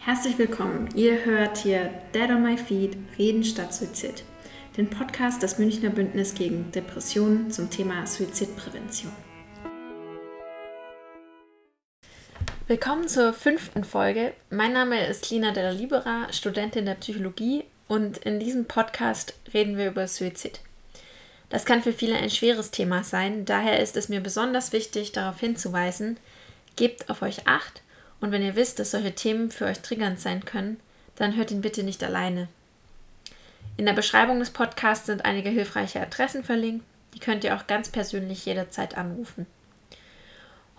Herzlich willkommen. Ihr hört hier Dead on My Feet, Reden statt Suizid. Den Podcast des Münchner Bündnis gegen Depressionen zum Thema Suizidprävention. Willkommen zur fünften Folge. Mein Name ist Lina Della Libera, Studentin der Psychologie und in diesem Podcast reden wir über Suizid. Das kann für viele ein schweres Thema sein, daher ist es mir besonders wichtig, darauf hinzuweisen, gebt auf euch acht und wenn ihr wisst, dass solche Themen für euch triggernd sein können, dann hört ihn bitte nicht alleine. In der Beschreibung des Podcasts sind einige hilfreiche Adressen verlinkt, die könnt ihr auch ganz persönlich jederzeit anrufen.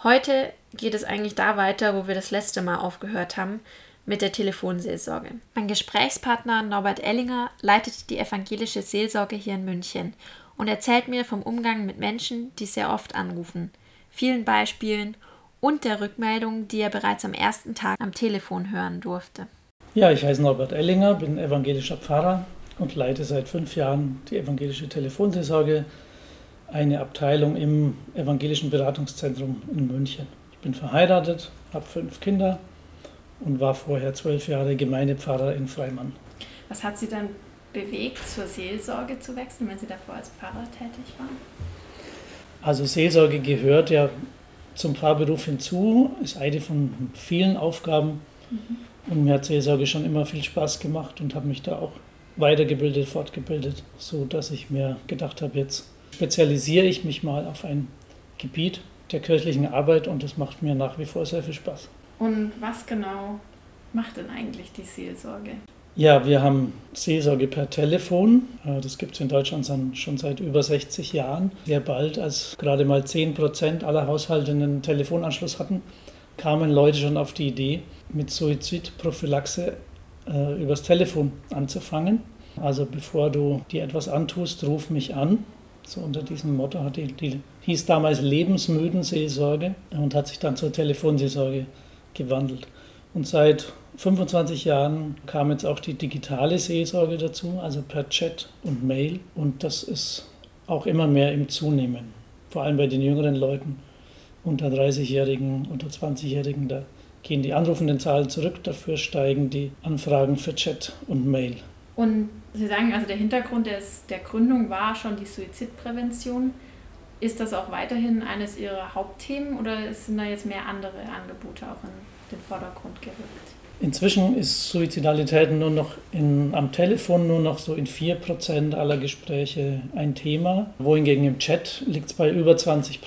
Heute geht es eigentlich da weiter, wo wir das letzte Mal aufgehört haben, mit der Telefonseelsorge. Mein Gesprächspartner Norbert Ellinger leitet die evangelische Seelsorge hier in München und erzählt mir vom Umgang mit Menschen, die sehr oft anrufen, vielen Beispielen und der Rückmeldung, die er bereits am ersten Tag am Telefon hören durfte. Ja, ich heiße Norbert Ellinger, bin evangelischer Pfarrer und leite seit fünf Jahren die evangelische Telefonseelsorge, eine Abteilung im evangelischen Beratungszentrum in München. Ich bin verheiratet, habe fünf Kinder und war vorher zwölf Jahre Gemeindepfarrer in Freimann. Was hat Sie dann bewegt, zur Seelsorge zu wechseln, wenn Sie davor als Pfarrer tätig waren? Also Seelsorge gehört ja zum Fahrberuf hinzu, ist eine von vielen Aufgaben. Mhm. Und mir hat Seelsorge schon immer viel Spaß gemacht und habe mich da auch weitergebildet, fortgebildet, so dass ich mir gedacht habe, jetzt spezialisiere ich mich mal auf ein Gebiet der kirchlichen Arbeit und das macht mir nach wie vor sehr viel Spaß. Und was genau macht denn eigentlich die Seelsorge? Ja, wir haben Seelsorge per Telefon. Äh, das gibt es in Deutschland schon seit über 60 Jahren. Sehr bald, als gerade mal 10 Prozent aller Haushalte einen Telefonanschluss hatten, kamen Leute schon auf die Idee, mit Suizidprophylaxe äh, übers Telefon anzufangen. Also bevor du dir etwas antust, ruf mich an. So unter diesem Motto hat die, die hieß damals lebensmüden Seelsorge und hat sich dann zur Telefonseelsorge gewandelt. Und seit 25 Jahren kam jetzt auch die digitale Seelsorge dazu, also per Chat und Mail. Und das ist auch immer mehr im Zunehmen. Vor allem bei den jüngeren Leuten, unter 30-Jährigen, unter 20-Jährigen, da gehen die anrufenden Zahlen zurück, dafür steigen die Anfragen für Chat und Mail. Und Sie sagen, also der Hintergrund des, der Gründung war schon die Suizidprävention. Ist das auch weiterhin eines Ihrer Hauptthemen oder sind da jetzt mehr andere Angebote auch in den Vordergrund gerückt? Inzwischen ist Suizidalität nur noch in, am Telefon nur noch so in 4% aller Gespräche ein Thema, wohingegen im Chat liegt es bei über 20%.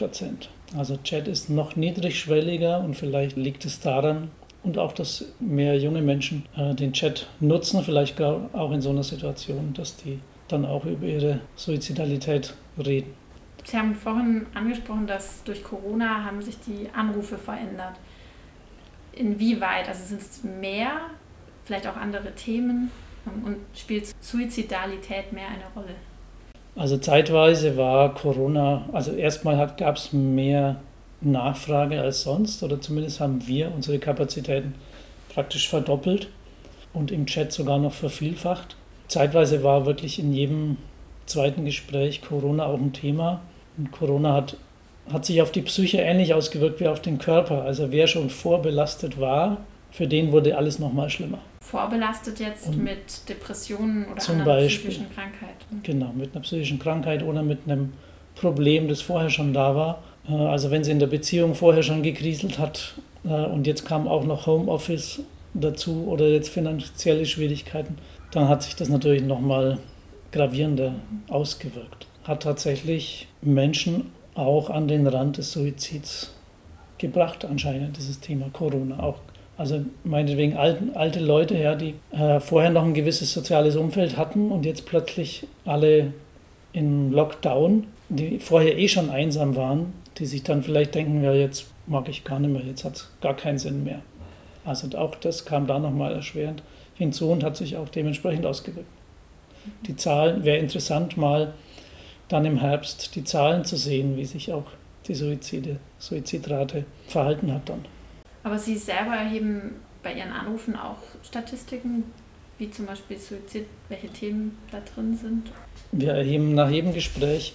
Also Chat ist noch niedrigschwelliger und vielleicht liegt es daran, und auch, dass mehr junge Menschen äh, den Chat nutzen, vielleicht auch in so einer Situation, dass die dann auch über ihre Suizidalität reden. Sie haben vorhin angesprochen, dass durch Corona haben sich die Anrufe verändert inwieweit, also sind es mehr, vielleicht auch andere Themen und spielt Suizidalität mehr eine Rolle? Also zeitweise war Corona, also erstmal gab es mehr Nachfrage als sonst oder zumindest haben wir unsere Kapazitäten praktisch verdoppelt und im Chat sogar noch vervielfacht. Zeitweise war wirklich in jedem zweiten Gespräch Corona auch ein Thema. Und Corona hat hat sich auf die Psyche ähnlich ausgewirkt wie auf den Körper. Also wer schon vorbelastet war, für den wurde alles nochmal schlimmer. Vorbelastet jetzt Und mit Depressionen oder zum einer Beispiel, psychischen Krankheit. Genau, mit einer psychischen Krankheit oder mit einem Problem, das vorher schon da war. Äh, also wenn sie in der Beziehung vorher schon gekriselt hat äh, und jetzt kam auch noch Homeoffice dazu oder jetzt finanzielle Schwierigkeiten, dann hat sich das natürlich nochmal gravierender ausgewirkt. Hat tatsächlich Menschen auch an den Rand des Suizids gebracht, anscheinend, dieses Thema Corona. Auch, also meinetwegen alte, alte Leute, ja, die äh, vorher noch ein gewisses soziales Umfeld hatten und jetzt plötzlich alle in Lockdown, die vorher eh schon einsam waren, die sich dann vielleicht denken, ja, jetzt mag ich gar nicht mehr, jetzt hat es gar keinen Sinn mehr. Also auch das kam da nochmal erschwerend hinzu und hat sich auch dementsprechend ausgewirkt. Die Zahlen, wäre interessant mal dann im Herbst die Zahlen zu sehen, wie sich auch die Suizide, Suizidrate verhalten hat dann. Aber Sie selber erheben bei Ihren Anrufen auch Statistiken, wie zum Beispiel Suizid, welche Themen da drin sind? Wir erheben nach jedem Gespräch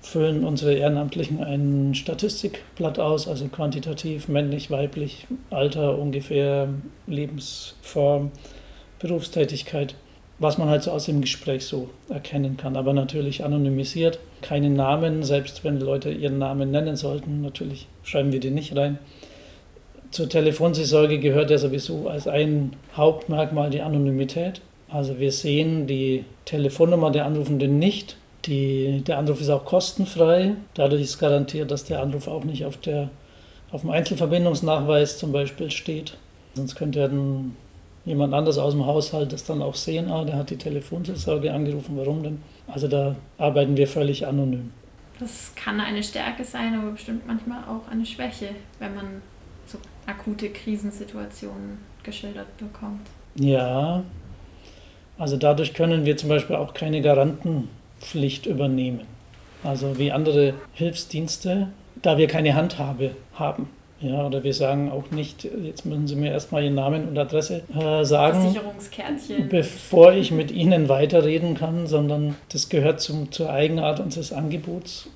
füllen unsere Ehrenamtlichen ein Statistikblatt aus, also quantitativ, männlich, weiblich, Alter ungefähr, Lebensform, Berufstätigkeit, was man halt so aus dem Gespräch so erkennen kann. Aber natürlich anonymisiert, keine Namen, selbst wenn Leute ihren Namen nennen sollten, natürlich schreiben wir die nicht rein. Zur Telefonseelsorge gehört ja sowieso als ein Hauptmerkmal die Anonymität. Also wir sehen die Telefonnummer der Anrufenden nicht. Die, der Anruf ist auch kostenfrei. Dadurch ist garantiert, dass der Anruf auch nicht auf, der, auf dem Einzelverbindungsnachweis zum Beispiel steht. Sonst könnte dann jemand anders aus dem Haushalt das dann auch sehen, ah, der hat die Telefonseelsorge angerufen, warum denn? Also da arbeiten wir völlig anonym. Das kann eine Stärke sein, aber bestimmt manchmal auch eine Schwäche, wenn man so akute Krisensituationen geschildert bekommt. Ja, also dadurch können wir zum Beispiel auch keine Garantenpflicht übernehmen. Also wie andere Hilfsdienste, da wir keine Handhabe haben. Ja, oder wir sagen auch nicht, jetzt müssen Sie mir erstmal Ihren Namen und Adresse äh, sagen, bevor ich mit Ihnen weiterreden kann, sondern das gehört zum, zur Eigenart unseres Angebots.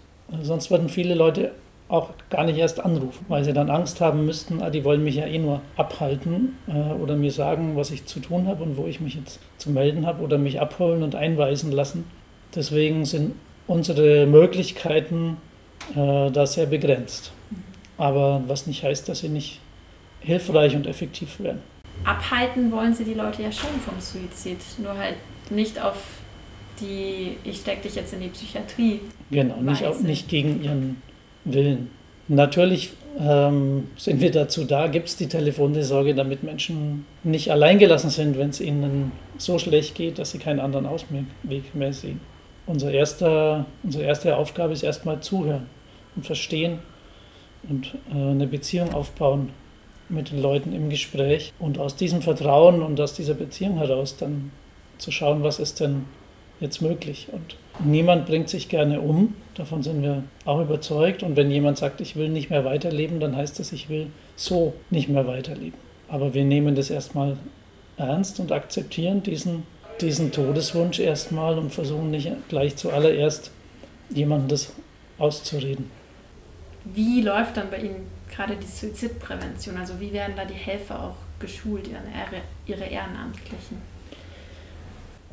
Sonst würden viele Leute auch gar nicht erst anrufen, weil sie dann Angst haben müssten, ah, die wollen mich ja eh nur abhalten äh, oder mir sagen, was ich zu tun habe und wo ich mich jetzt zu melden habe oder mich abholen und einweisen lassen. Deswegen sind unsere Möglichkeiten äh, da sehr begrenzt. Aber was nicht heißt, dass sie nicht hilfreich und effektiv werden. Abhalten wollen sie die Leute ja schon vom Suizid, nur halt nicht auf die, ich stecke dich jetzt in die Psychiatrie. Genau, nicht, auch, nicht gegen ihren Willen. Natürlich ähm, sind wir dazu da, gibt es die Telefonseelsorge, damit Menschen nicht alleingelassen sind, wenn es ihnen so schlecht geht, dass sie keinen anderen Ausweg mehr sehen. Unser erster, unsere erste Aufgabe ist erstmal zuhören und verstehen und äh, eine Beziehung aufbauen mit den Leuten im Gespräch und aus diesem Vertrauen und aus dieser Beziehung heraus dann zu schauen, was ist denn jetzt möglich. Und niemand bringt sich gerne um, davon sind wir auch überzeugt. Und wenn jemand sagt, ich will nicht mehr weiterleben, dann heißt das, ich will so nicht mehr weiterleben. Aber wir nehmen das erstmal ernst und akzeptieren diesen, diesen Todeswunsch erstmal und versuchen nicht gleich zuallererst jemandem das auszureden. Wie läuft dann bei Ihnen gerade die Suizidprävention? Also wie werden da die Helfer auch geschult, ihre Ehrenamtlichen?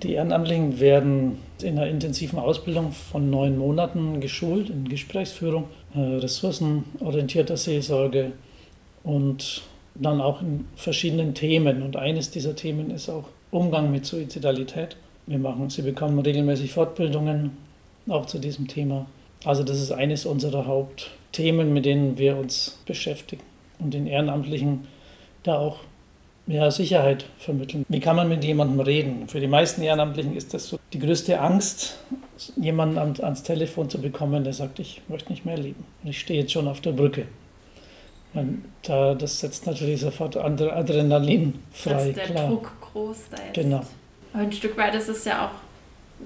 Die Ehrenamtlichen werden in einer intensiven Ausbildung von neun Monaten geschult in Gesprächsführung, äh, ressourcenorientierter Seelsorge und dann auch in verschiedenen Themen. Und eines dieser Themen ist auch Umgang mit Suizidalität. Wir machen, sie bekommen regelmäßig Fortbildungen auch zu diesem Thema. Also das ist eines unserer Hauptthemen, mit denen wir uns beschäftigen und den Ehrenamtlichen da auch ja, Sicherheit vermitteln. Wie kann man mit jemandem reden? Für die meisten Ehrenamtlichen ist das so die größte Angst, jemanden ans Telefon zu bekommen, der sagt, ich möchte nicht mehr leben. Und ich stehe jetzt schon auf der Brücke. Und da, das setzt natürlich sofort Adrenalin frei. Da ist der klar. Druck groß da jetzt. Genau. Aber ein Stück weit ist es ja auch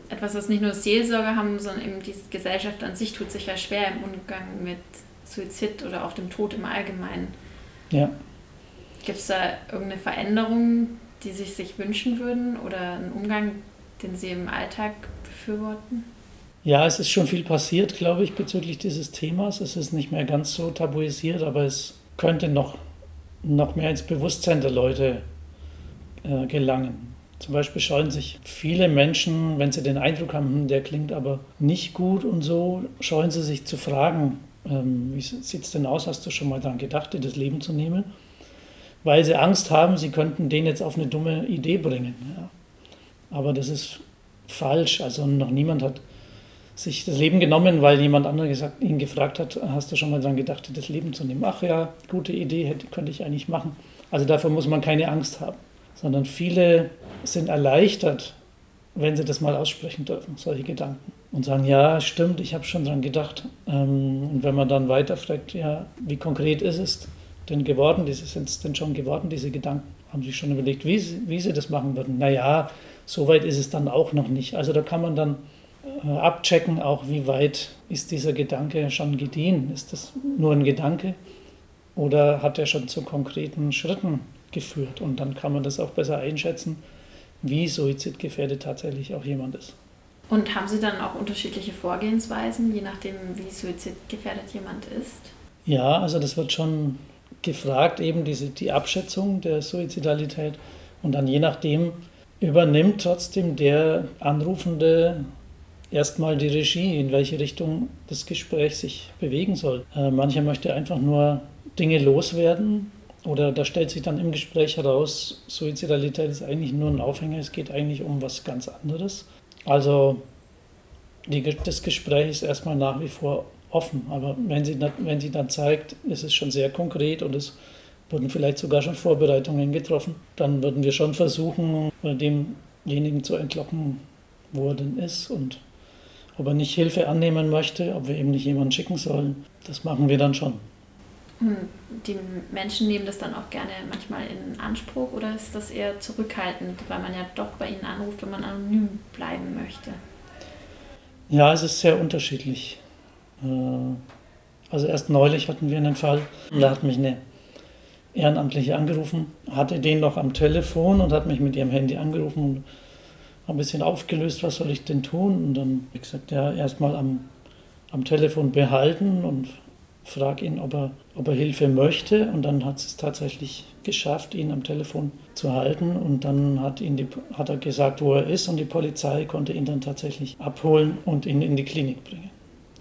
etwas, was nicht nur Seelsorger haben, sondern eben die Gesellschaft an sich tut sich ja schwer im Umgang mit Suizid oder auch dem Tod im Allgemeinen. Ja. Gibt es da irgendeine Veränderung, die Sie sich wünschen würden oder einen Umgang, den Sie im Alltag befürworten? Ja, es ist schon viel passiert, glaube ich, bezüglich dieses Themas. Es ist nicht mehr ganz so tabuisiert, aber es könnte noch, noch mehr ins Bewusstsein der Leute äh, gelangen. Zum Beispiel scheuen sich viele Menschen, wenn sie den Eindruck haben, hm, der klingt aber nicht gut und so, scheuen sie sich zu fragen, ähm, wie sieht es denn aus, hast du schon mal daran gedacht, dir das Leben zu nehmen? weil sie Angst haben, sie könnten den jetzt auf eine dumme Idee bringen. Ja. Aber das ist falsch. Also noch niemand hat sich das Leben genommen, weil jemand anderes gesagt, ihn gefragt hat, hast du schon mal daran gedacht, das Leben zu nehmen? Ach ja, gute Idee, hätte, könnte ich eigentlich machen. Also davor muss man keine Angst haben, sondern viele sind erleichtert, wenn sie das mal aussprechen dürfen, solche Gedanken. Und sagen, ja, stimmt, ich habe schon daran gedacht. Ähm, und wenn man dann weiter fragt, ja, wie konkret ist es, denn geworden, sind es denn schon geworden, diese Gedanken? Haben Sie schon überlegt, wie, wie Sie das machen würden? Naja, so weit ist es dann auch noch nicht. Also da kann man dann äh, abchecken, auch wie weit ist dieser Gedanke schon gediehen. Ist das nur ein Gedanke oder hat er schon zu konkreten Schritten geführt? Und dann kann man das auch besser einschätzen, wie suizidgefährdet tatsächlich auch jemand ist. Und haben Sie dann auch unterschiedliche Vorgehensweisen, je nachdem, wie suizidgefährdet jemand ist? Ja, also das wird schon gefragt, eben diese, die Abschätzung der Suizidalität. Und dann je nachdem übernimmt trotzdem der Anrufende erstmal die Regie, in welche Richtung das Gespräch sich bewegen soll. Äh, mancher möchte einfach nur Dinge loswerden oder da stellt sich dann im Gespräch heraus, Suizidalität ist eigentlich nur ein Aufhänger, es geht eigentlich um was ganz anderes. Also die, das Gespräch ist erstmal nach wie vor offen, aber wenn sie, wenn sie dann zeigt, es ist schon sehr konkret und es wurden vielleicht sogar schon Vorbereitungen getroffen, dann würden wir schon versuchen, demjenigen zu entlocken, wo er denn ist und ob er nicht Hilfe annehmen möchte, ob wir eben nicht jemanden schicken sollen. Das machen wir dann schon. Hm, die Menschen nehmen das dann auch gerne manchmal in Anspruch oder ist das eher zurückhaltend, weil man ja doch bei ihnen anruft, wenn man anonym bleiben möchte? Ja, es ist sehr unterschiedlich. Äh, also erst neulich hatten wir einen Fall, da hat mich eine Ehrenamtliche angerufen, hatte den noch am Telefon und hat mich mit ihrem Handy angerufen und ein bisschen aufgelöst, was soll ich denn tun? Und dann habe ich gesagt, ja, erstmal am, am Telefon behalten und frage ihn, ob er, ob er Hilfe möchte. Und dann hat es tatsächlich geschafft, ihn am Telefon zu halten. Und dann hat, ihn die, hat er gesagt, wo er ist. Und die Polizei konnte ihn dann tatsächlich abholen und ihn in die Klinik bringen.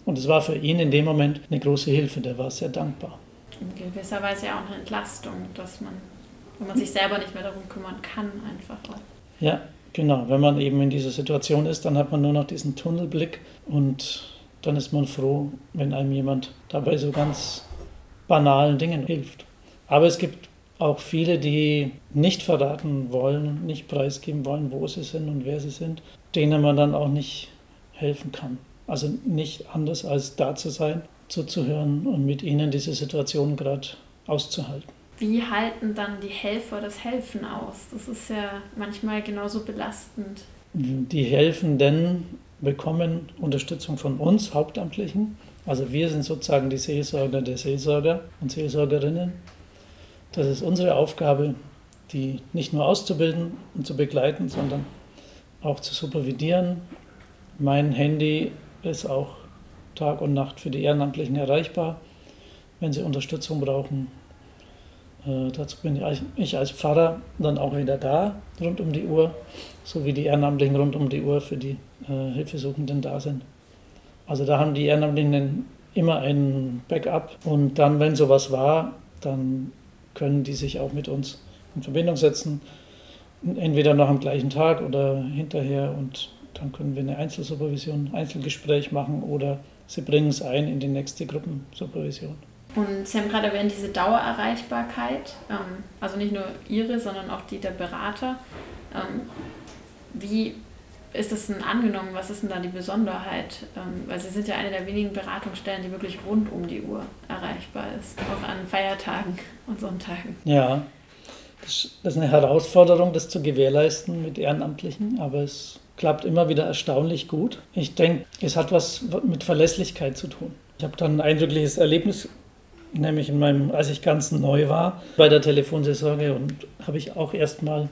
Und es war für ihn in dem Moment eine große Hilfe. Der war sehr dankbar. In gewisser Weise ja auch eine Entlastung, dass man, wenn man sich selber nicht mehr darum kümmern kann, einfach auch. Ja, genau. Wenn man eben in dieser Situation ist, dann hat man nur noch diesen Tunnelblick und dann ist man froh, wenn einem jemand dabei so ganz banalen Dingen hilft. Aber es gibt auch viele, die nicht verraten wollen, nicht preisgeben wollen, wo sie sind und wer sie sind, denen man dann auch nicht helfen kann. Also nicht anders als da zu sein, zuzuhören und mit ihnen diese Situation gerade auszuhalten. Wie halten dann die Helfer das Helfen aus? Das ist ja manchmal genauso belastend. Die Helfenden bekommen Unterstützung von uns Hauptamtlichen. Also wir sind sozusagen die Seelsorger der Seelsorger und Seelsorgerinnen. Das ist unsere Aufgabe, die nicht nur auszubilden und zu begleiten, sondern auch zu supervidieren. Mein Handy ist auch Tag und Nacht für die Ehrenamtlichen erreichbar, wenn sie Unterstützung brauchen. Äh, dazu bin ich als Pfarrer dann auch wieder da, rund um die Uhr, so wie die Ehrenamtlichen rund um die Uhr für die äh, Hilfesuchenden da sind. Also da haben die Ehrenamtlichen immer ein Backup und dann, wenn sowas war, dann können die sich auch mit uns in Verbindung setzen, entweder noch am gleichen Tag oder hinterher und dann können wir eine Einzelsupervision, Einzelgespräch machen oder sie bringen es ein in die nächste Gruppensupervision. Und Sie haben gerade erwähnt, diese Dauererreichbarkeit, ähm, also nicht nur Ihre, sondern auch die der Berater. Ähm, wie ist das denn angenommen? Was ist denn da die Besonderheit? Ähm, weil Sie sind ja eine der wenigen Beratungsstellen, die wirklich rund um die Uhr erreichbar ist, auch an Feiertagen und Sonntagen. Ja, das ist eine Herausforderung, das zu gewährleisten mit Ehrenamtlichen, aber es klappt immer wieder erstaunlich gut. Ich denke, es hat was mit Verlässlichkeit zu tun. Ich habe dann ein eindrückliches Erlebnis, nämlich in meinem, als ich ganz neu war bei der Telefonseelsorge und habe ich auch erstmal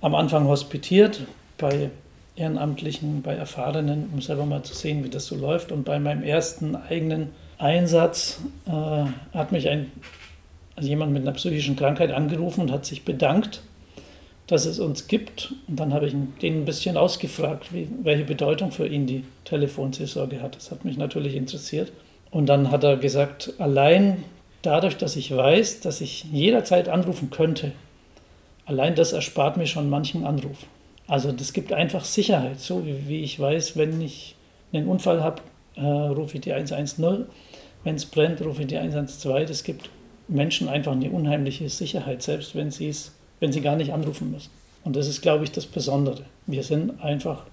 am Anfang hospitiert bei Ehrenamtlichen, bei Erfahrenen, um selber mal zu sehen, wie das so läuft. Und bei meinem ersten eigenen Einsatz äh, hat mich ein, also jemand mit einer psychischen Krankheit angerufen und hat sich bedankt dass es uns gibt. Und dann habe ich den ein bisschen ausgefragt, wie, welche Bedeutung für ihn die Telefonseelsorge hat. Das hat mich natürlich interessiert. Und dann hat er gesagt, allein dadurch, dass ich weiß, dass ich jederzeit anrufen könnte, allein das erspart mir schon manchen Anruf. Also das gibt einfach Sicherheit, so wie, wie ich weiß, wenn ich einen Unfall habe, äh, rufe ich die 110. Wenn es brennt, rufe ich die 112. Das gibt Menschen einfach eine unheimliche Sicherheit, selbst wenn wenn sie gar nicht anrufen müssen. Und das ist, glaube ich, das Besondere. Wir sind einfach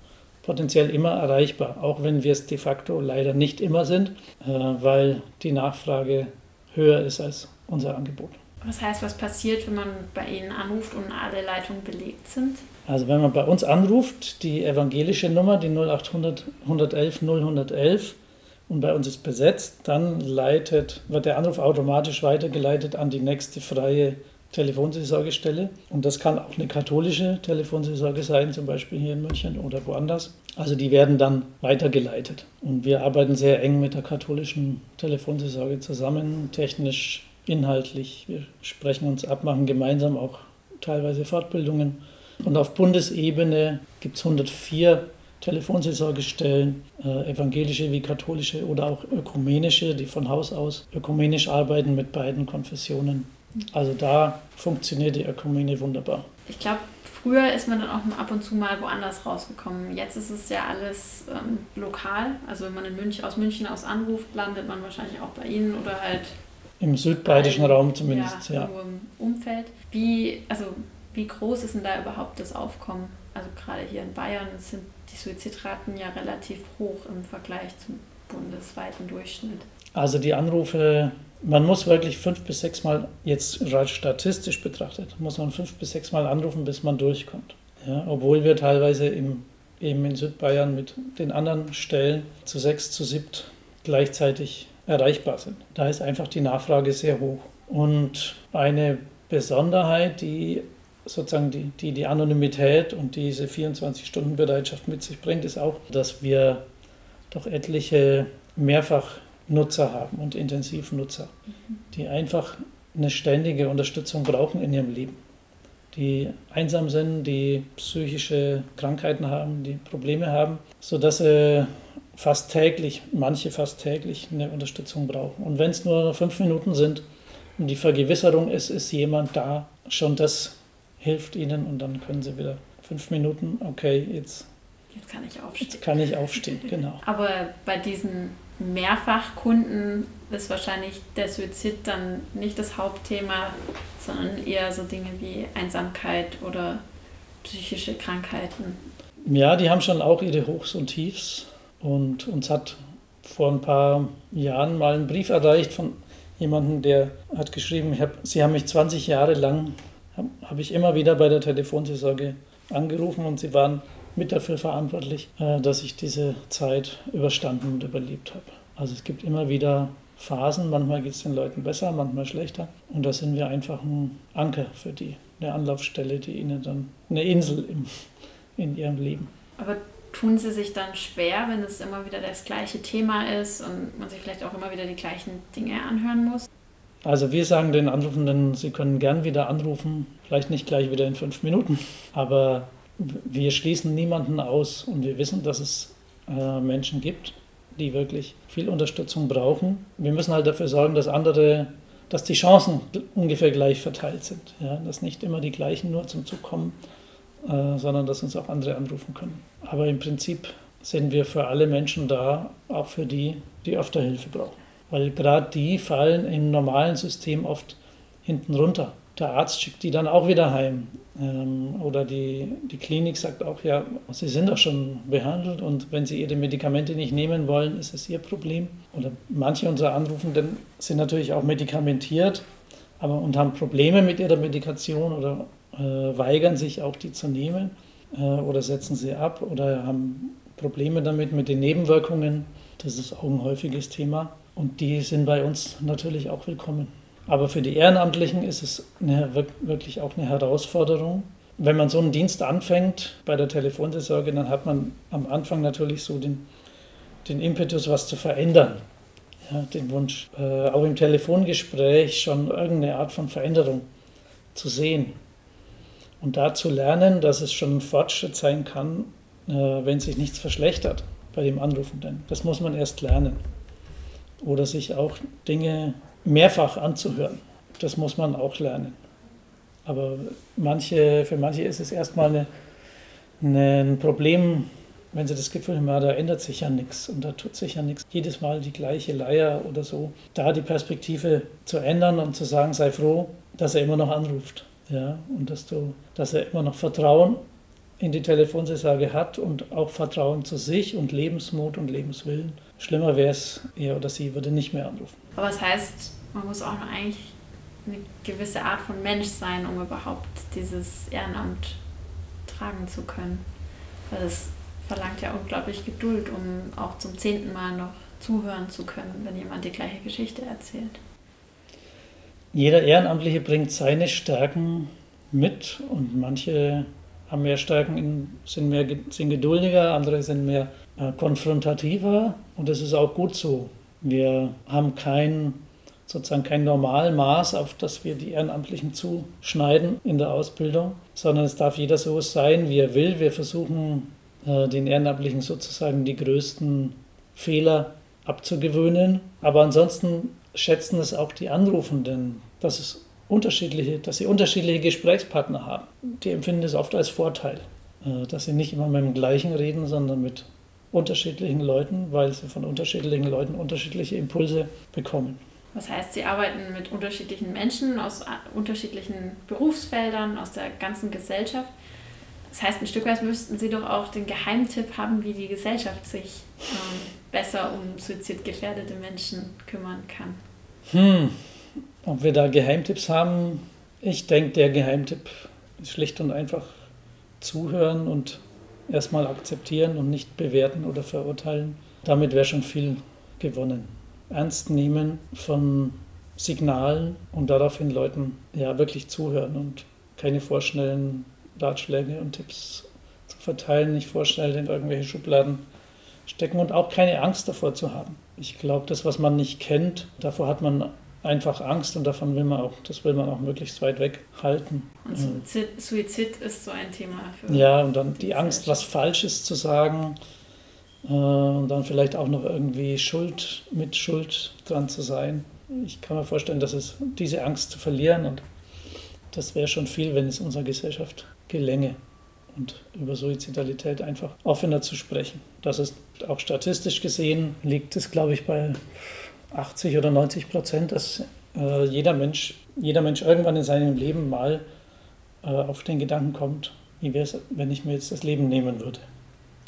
potenziell immer erreichbar, auch wenn wir es de facto leider nicht immer sind, äh, weil die Nachfrage höher ist als unser Angebot. Was heißt, was passiert, wenn man bei Ihnen anruft und alle Leitungen belegt sind? Also wenn man bei uns anruft, die evangelische Nummer, die 0800 111 0111 und bei uns ist besetzt, dann leitet, wird der Anruf automatisch weitergeleitet an die nächste freie Telefonseelsorgestelle. Und das kann auch eine katholische Telefonseelsorge sein, zum Beispiel hier in München oder woanders. Also die werden dann weitergeleitet. Und wir arbeiten sehr eng mit der katholischen Telefonseelsorge zusammen, technisch, inhaltlich. Wir sprechen uns ab, machen gemeinsam auch teilweise Fortbildungen. Und auf Bundesebene gibt es 104 Telefonseelsorgestellen, äh, evangelische wie katholische oder auch ökumenische, die von Haus aus ökumenisch arbeiten mit beiden Konfessionen. Also da funktioniert die Ökumene wunderbar. Ich glaube, früher ist man dann auch ab und zu mal woanders rausgekommen. Jetzt ist es ja alles ähm, lokal. Also wenn man in München, aus München aus anruft, landet man wahrscheinlich auch bei Ihnen oder halt im südbayerischen Raum zumindest, ja. ja. im Umfeld. Wie, also wie groß ist denn da überhaupt das Aufkommen? Also gerade hier in Bayern sind die Suizidraten ja relativ hoch im Vergleich zum bundesweiten Durchschnitt. Also die Anrufe, man muss wirklich fünf bis sechs Mal, jetzt statistisch betrachtet, muss man fünf bis sechs Mal anrufen, bis man durchkommt. Ja, obwohl wir teilweise im, eben in Südbayern mit den anderen Stellen zu sechs, zu siebt gleichzeitig erreichbar sind. Da ist einfach die Nachfrage sehr hoch. Und eine Besonderheit, die sozusagen die, die, die Anonymität und diese 24-Stunden-Bereitschaft mit sich bringt, ist auch, dass wir doch etliche Mehrfachnutzer haben und Intensivnutzer, die einfach eine ständige Unterstützung brauchen in ihrem Leben. Die einsam sind, die psychische Krankheiten haben, die Probleme haben, sodass sie fast täglich, manche fast täglich eine Unterstützung brauchen. Und wenn es nur fünf Minuten sind und die Vergewisserung ist, ist jemand da, schon das hilft ihnen und dann können sie wieder fünf Minuten, okay, jetzt, jetzt kann ich aufstehen. Jetzt kann ich aufstehen, genau. Aber bei diesen Mehrfachkunden ist wahrscheinlich der Suizid dann nicht das Hauptthema, sondern eher so Dinge wie Einsamkeit oder psychische Krankheiten. Ja, die haben schon auch ihre Hochs und Tiefs. Und uns hat vor ein paar Jahren mal ein Brief erreicht von jemandem, der hat geschrieben, hab, Sie haben mich 20 Jahre lang, habe hab ich immer wieder bei der Telefonseelsorge angerufen und Sie waren mit dafür verantwortlich, äh, dass ich diese Zeit überstanden und überlebt habe. Also es gibt immer wieder Phasen, manchmal geht es den Leuten besser, manchmal schlechter. Und da sind wir einfach ein Anker für die, eine Anlaufstelle, die ihnen dann eine Insel im, in ihrem Leben. Aber tun sie sich dann schwer, wenn es immer wieder das gleiche Thema ist und man sich vielleicht auch immer wieder die gleichen Dinge anhören muss? Also wir sagen den Anrufenden, sie können gern wieder anrufen, vielleicht nicht gleich wieder in fünf Minuten, aber wir schließen niemanden aus und wir wissen, dass es äh, Menschen gibt, die wirklich viel Unterstützung brauchen. Wir müssen halt dafür sorgen, dass andere, dass die Chancen ungefähr gleich verteilt sind, ja? dass nicht immer die gleichen nur zum Zug kommen äh, sondern dass uns auch andere anrufen können. Aber im Prinzip sind wir für alle Menschen da, auch für die, die öfter Hilfe brauchen. Weil gerade die fallen im normalen System oft hinten runter. Der Arzt schickt die dann auch wieder heim. Ähm, oder die, die Klinik sagt auch, ja, sie sind doch schon behandelt und wenn sie ihre Medikamente nicht nehmen wollen, ist es ihr Problem. Oder manche unserer Anrufenden sind natürlich auch medikamentiert aber, und haben Probleme mit ihrer Medikation oder äh, weigern sich auch die zu nehmen äh, oder setzen sie ab oder haben Probleme damit mit den Nebenwirkungen. Das ist auch ein häufiges Thema und die sind bei uns natürlich auch willkommen. Aber für die Ehrenamtlichen ist es eine, wirklich auch eine Herausforderung. Wenn man so einen Dienst anfängt bei der Telefonseelsorge, dann hat man am Anfang natürlich so den, den Impetus, was zu verändern. Ja, den Wunsch, äh, auch im Telefongespräch schon irgendeine Art von Veränderung zu sehen. Und da zu lernen, dass es schon ein Fortschritt sein kann, äh, wenn sich nichts verschlechtert bei dem Anrufenden. Das muss man erst lernen. Oder sich auch Dinge mehrfach anzuhören. Das muss man auch lernen. Aber manche, für manche ist es erstmal eine, ein Problem, wenn sie das Gefühl haben, da ändert sich ja nichts und da tut sich ja nichts. Jedes Mal die gleiche Leier oder so. Da die Perspektive zu ändern und zu sagen, sei froh, dass er immer noch anruft. Ja, und dass, du, dass er immer noch Vertrauen in die Telefonseelsorge hat und auch Vertrauen zu sich und Lebensmut und Lebenswillen. Schlimmer wäre es, er oder sie würde nicht mehr anrufen. Aber es das heißt, man muss auch eigentlich eine gewisse Art von Mensch sein, um überhaupt dieses Ehrenamt tragen zu können. Weil es verlangt ja unglaublich Geduld, um auch zum zehnten Mal noch zuhören zu können, wenn jemand die gleiche Geschichte erzählt. Jeder Ehrenamtliche bringt seine Stärken mit und manche haben mehr Stärken, sind, mehr, sind geduldiger, andere sind mehr äh, konfrontativer und das ist auch gut so. Wir haben kein, sozusagen kein Normalmaß, auf das wir die Ehrenamtlichen zuschneiden in der Ausbildung, sondern es darf jeder so sein, wie er will. Wir versuchen äh, den Ehrenamtlichen sozusagen die größten Fehler abzugewöhnen, aber ansonsten schätzen es auch die Anrufenden, dass es unterschiedliche, dass sie unterschiedliche Gesprächspartner haben. Die empfinden es oft als Vorteil, äh, dass sie nicht immer mit dem gleichen reden, sondern mit unterschiedlichen Leuten, weil sie von unterschiedlichen Leuten unterschiedliche Impulse bekommen. Das heißt, Sie arbeiten mit unterschiedlichen Menschen aus unterschiedlichen Berufsfeldern, aus der ganzen Gesellschaft. Das heißt, ein Stück weit müssten Sie doch auch den Geheimtipp haben, wie die Gesellschaft sich ähm, besser um suizidgefährdete Menschen kümmern kann. Hm, ob wir da Geheimtipps haben? Ich denke, der Geheimtipp ist schlicht und einfach zuhören und erstmal akzeptieren und nicht bewerten oder verurteilen. Damit wäre schon viel gewonnen. Ernst nehmen von Signalen und daraufhin Leuten ja wirklich zuhören und keine vorschnellen Ratschläge und Tipps zu verteilen, nicht vorschnell in irgendwelche Schubladen stecken und auch keine Angst davor zu haben. Ich glaube, das, was man nicht kennt, davor hat man einfach Angst und davon will man auch, das will man auch möglichst weit weg halten. Und Suizid, Suizid ist so ein Thema für. Ja, und dann die Angst, was Falsches zu sagen äh, und dann vielleicht auch noch irgendwie Schuld mit Schuld dran zu sein. Ich kann mir vorstellen, dass es diese Angst zu verlieren und das wäre schon viel, wenn es unserer Gesellschaft gelänge und über Suizidalität einfach offener zu sprechen. Das ist auch statistisch gesehen, liegt es, glaube ich, bei 80 oder 90 Prozent, dass äh, jeder, Mensch, jeder Mensch irgendwann in seinem Leben mal äh, auf den Gedanken kommt, wie wäre es, wenn ich mir jetzt das Leben nehmen würde.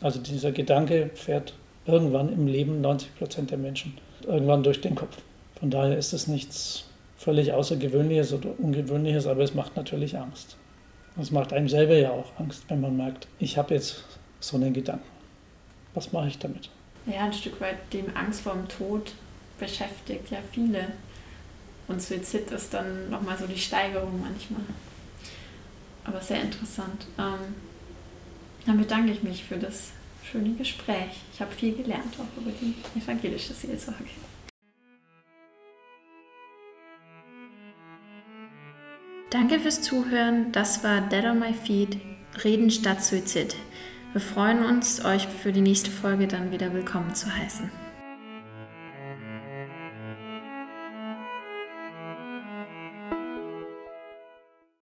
Also dieser Gedanke fährt irgendwann im Leben 90 Prozent der Menschen irgendwann durch den Kopf. Von daher ist es nichts völlig Außergewöhnliches oder Ungewöhnliches, aber es macht natürlich Angst. Es macht einem selber ja auch Angst, wenn man merkt, ich habe jetzt so einen Gedanken. Was mache ich damit? Ja, ein Stück weit die Angst vor dem Tod beschäftigt ja viele. Und Suizid ist dann nochmal so die Steigerung manchmal. Aber sehr interessant. Ähm, dann bedanke ich mich für das schöne Gespräch. Ich habe viel gelernt auch über die evangelische Seelsorge. Danke fürs Zuhören. Das war Dead on My Feet, Reden statt Suizid. Wir freuen uns, euch für die nächste Folge dann wieder willkommen zu heißen.